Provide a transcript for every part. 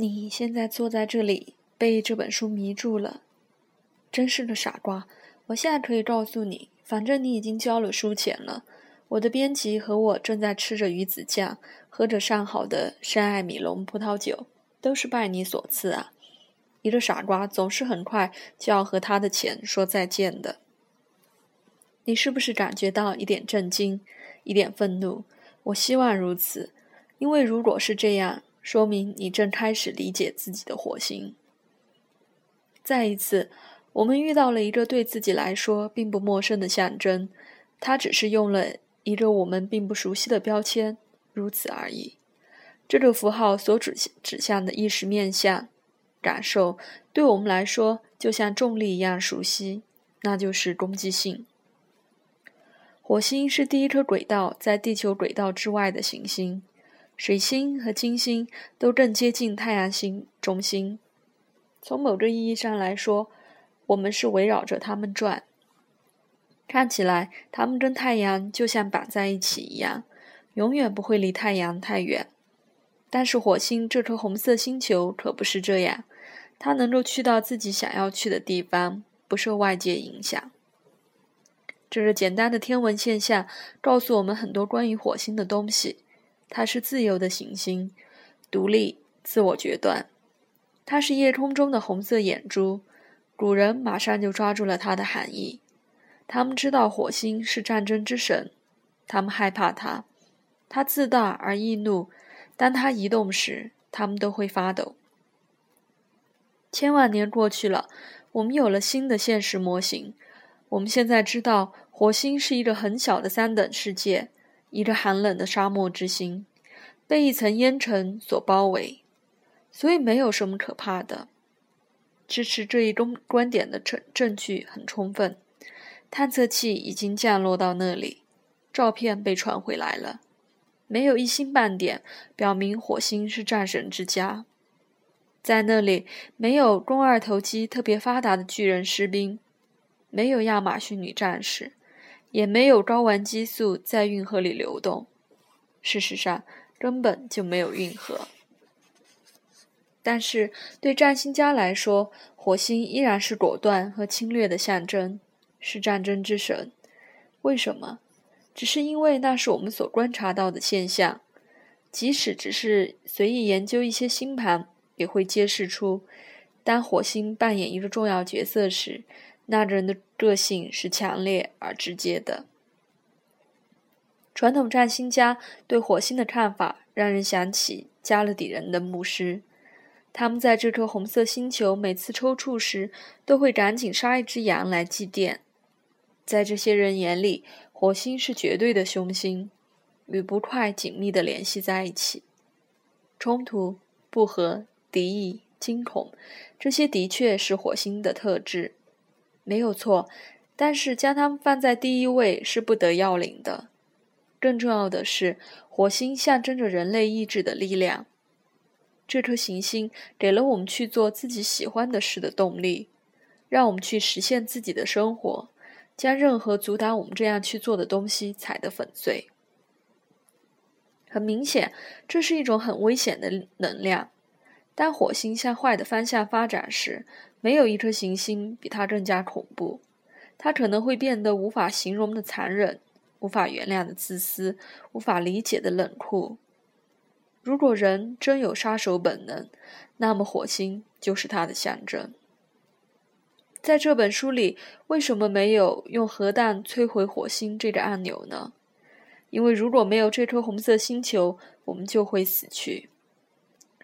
你现在坐在这里，被这本书迷住了，真是个傻瓜！我现在可以告诉你，反正你已经交了书钱了。我的编辑和我正在吃着鱼子酱，喝着上好的山艾米隆葡萄酒，都是拜你所赐啊！一个傻瓜总是很快就要和他的钱说再见的。你是不是感觉到一点震惊，一点愤怒？我希望如此，因为如果是这样。说明你正开始理解自己的火星。再一次，我们遇到了一个对自己来说并不陌生的象征，它只是用了一个我们并不熟悉的标签，如此而已。这个符号所指指向的意识面向、感受，对我们来说就像重力一样熟悉，那就是攻击性。火星是第一颗轨道在地球轨道之外的行星。水星和金星都更接近太阳星中心。从某个意义上来说，我们是围绕着它们转。看起来，它们跟太阳就像绑在一起一样，永远不会离太阳太远。但是，火星这颗红色星球可不是这样，它能够去到自己想要去的地方，不受外界影响。这个简单的天文现象告诉我们很多关于火星的东西。它是自由的行星，独立、自我决断。它是夜空中的红色眼珠。古人马上就抓住了它的含义。他们知道火星是战争之神，他们害怕它。它自大而易怒，当它移动时，他们都会发抖。千万年过去了，我们有了新的现实模型。我们现在知道，火星是一个很小的三等世界。一个寒冷的沙漠之星，被一层烟尘所包围，所以没有什么可怕的。支持这一公观点的证证据很充分，探测器已经降落到那里，照片被传回来了，没有一星半点表明火星是战神之家。在那里，没有肱二头肌特别发达的巨人士兵，没有亚马逊女战士。也没有睾丸激素在运河里流动，事实上根本就没有运河。但是对占星家来说，火星依然是果断和侵略的象征，是战争之神。为什么？只是因为那是我们所观察到的现象。即使只是随意研究一些星盘，也会揭示出，当火星扮演一个重要角色时。那人的个性是强烈而直接的。传统占星家对火星的看法让人想起加勒底人的牧师，他们在这颗红色星球每次抽搐时，都会赶紧杀一只羊来祭奠。在这些人眼里，火星是绝对的凶星，与不快紧密地联系在一起。冲突、不和、敌意、惊恐，这些的确是火星的特质。没有错，但是将它们放在第一位是不得要领的。更重要的是，火星象征着人类意志的力量。这颗行星给了我们去做自己喜欢的事的动力，让我们去实现自己的生活，将任何阻挡我们这样去做的东西踩得粉碎。很明显，这是一种很危险的能量。当火星向坏的方向发展时，没有一颗行星比它更加恐怖。它可能会变得无法形容的残忍，无法原谅的自私，无法理解的冷酷。如果人真有杀手本能，那么火星就是它的象征。在这本书里，为什么没有用核弹摧毁火星这个按钮呢？因为如果没有这颗红色星球，我们就会死去。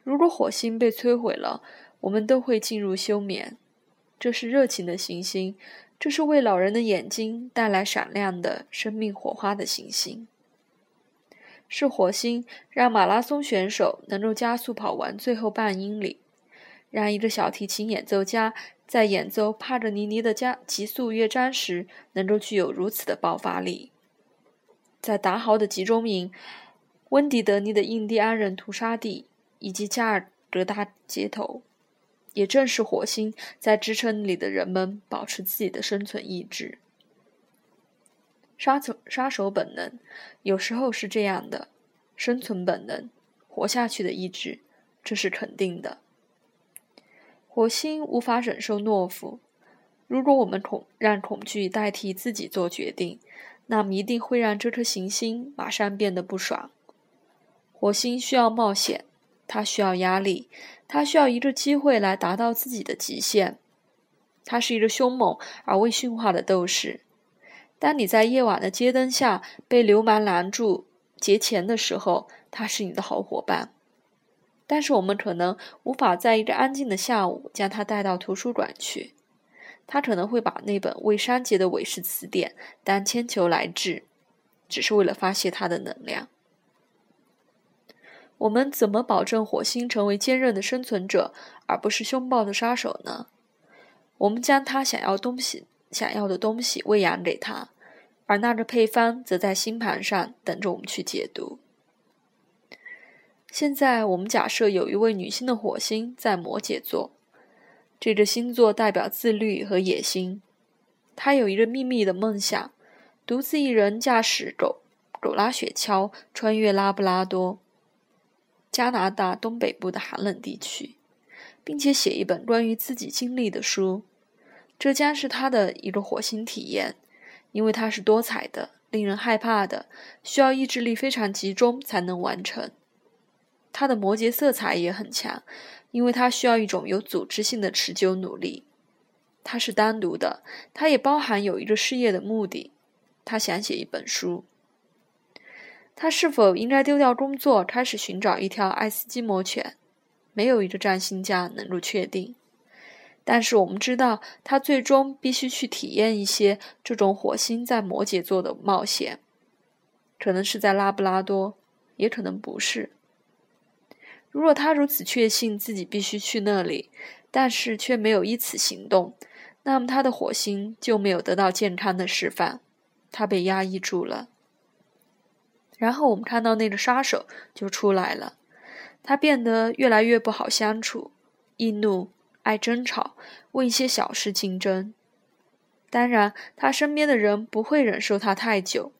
如果火星被摧毁了，我们都会进入休眠。这是热情的行星，这是为老人的眼睛带来闪亮的生命火花的行星。是火星让马拉松选手能够加速跑完最后半英里，让一个小提琴演奏家在演奏帕格尼尼的加急速乐章时能够具有如此的爆发力。在达豪的集中营、温迪德尼的印第安人屠杀地。以及加尔各答街头，也正是火星在支撑里的人们保持自己的生存意志。杀手杀手本能有时候是这样的，生存本能、活下去的意志，这是肯定的。火星无法忍受懦夫。如果我们恐让恐惧代替自己做决定，那么一定会让这颗行星马上变得不爽。火星需要冒险，他需要压力，他需要一个机会来达到自己的极限。他是一个凶猛而未驯化的斗士。当你在夜晚的街灯下被流氓拦住劫钱的时候，他是你的好伙伴。但是我们可能无法在一个安静的下午将他带到图书馆去。他可能会把那本未删节的韦氏词典当铅球来掷，只是为了发泄他的能量。我们怎么保证火星成为坚韧的生存者，而不是凶暴的杀手呢？我们将他想要东西、想要的东西喂养给他，而那个配方则在星盘上等着我们去解读。现在，我们假设有一位女性的火星在摩羯座。这个星座代表自律和野心。她有一个秘密的梦想：独自一人驾驶狗狗拉雪橇穿越拉布拉多、加拿大东北部的寒冷地区，并且写一本关于自己经历的书。这将是他的一个火星体验，因为它是多彩的、令人害怕的，需要意志力非常集中才能完成。他的摩羯色彩也很强。因为他需要一种有组织性的持久努力，他是单独的，他也包含有一个事业的目的。他想写一本书。他是否应该丢掉工作，开始寻找一条爱斯基摩犬？没有一个占星家能够确定。但是我们知道，他最终必须去体验一些这种火星在摩羯座的冒险，可能是在拉布拉多，也可能不是。如果他如此确信自己必须去那里，但是却没有依此行动，那么他的火星就没有得到健康的示范，他被压抑住了。然后我们看到那个杀手就出来了，他变得越来越不好相处，易怒、爱争吵，为一些小事竞争。当然，他身边的人不会忍受他太久，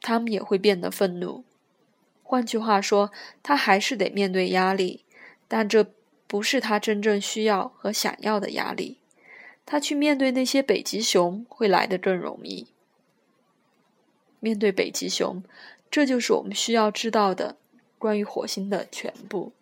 他们也会变得愤怒。换句话说，他还是得面对压力，但这不是他真正需要和想要的压力。他去面对那些北极熊会来得更容易。面对北极熊，这就是我们需要知道的关于火星的全部。